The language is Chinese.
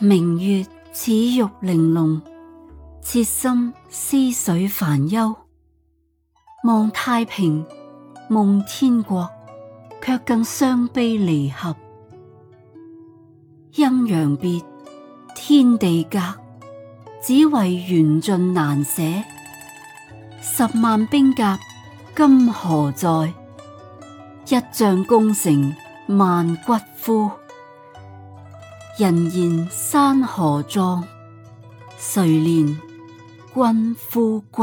明月似玉玲珑，切心思水烦忧。望太平，梦天国，却更伤悲离合。阴阳别，天地隔，只为缘尽难舍。十万兵甲今何在？一将功成万骨枯。人言山河壮，谁怜君夫骨？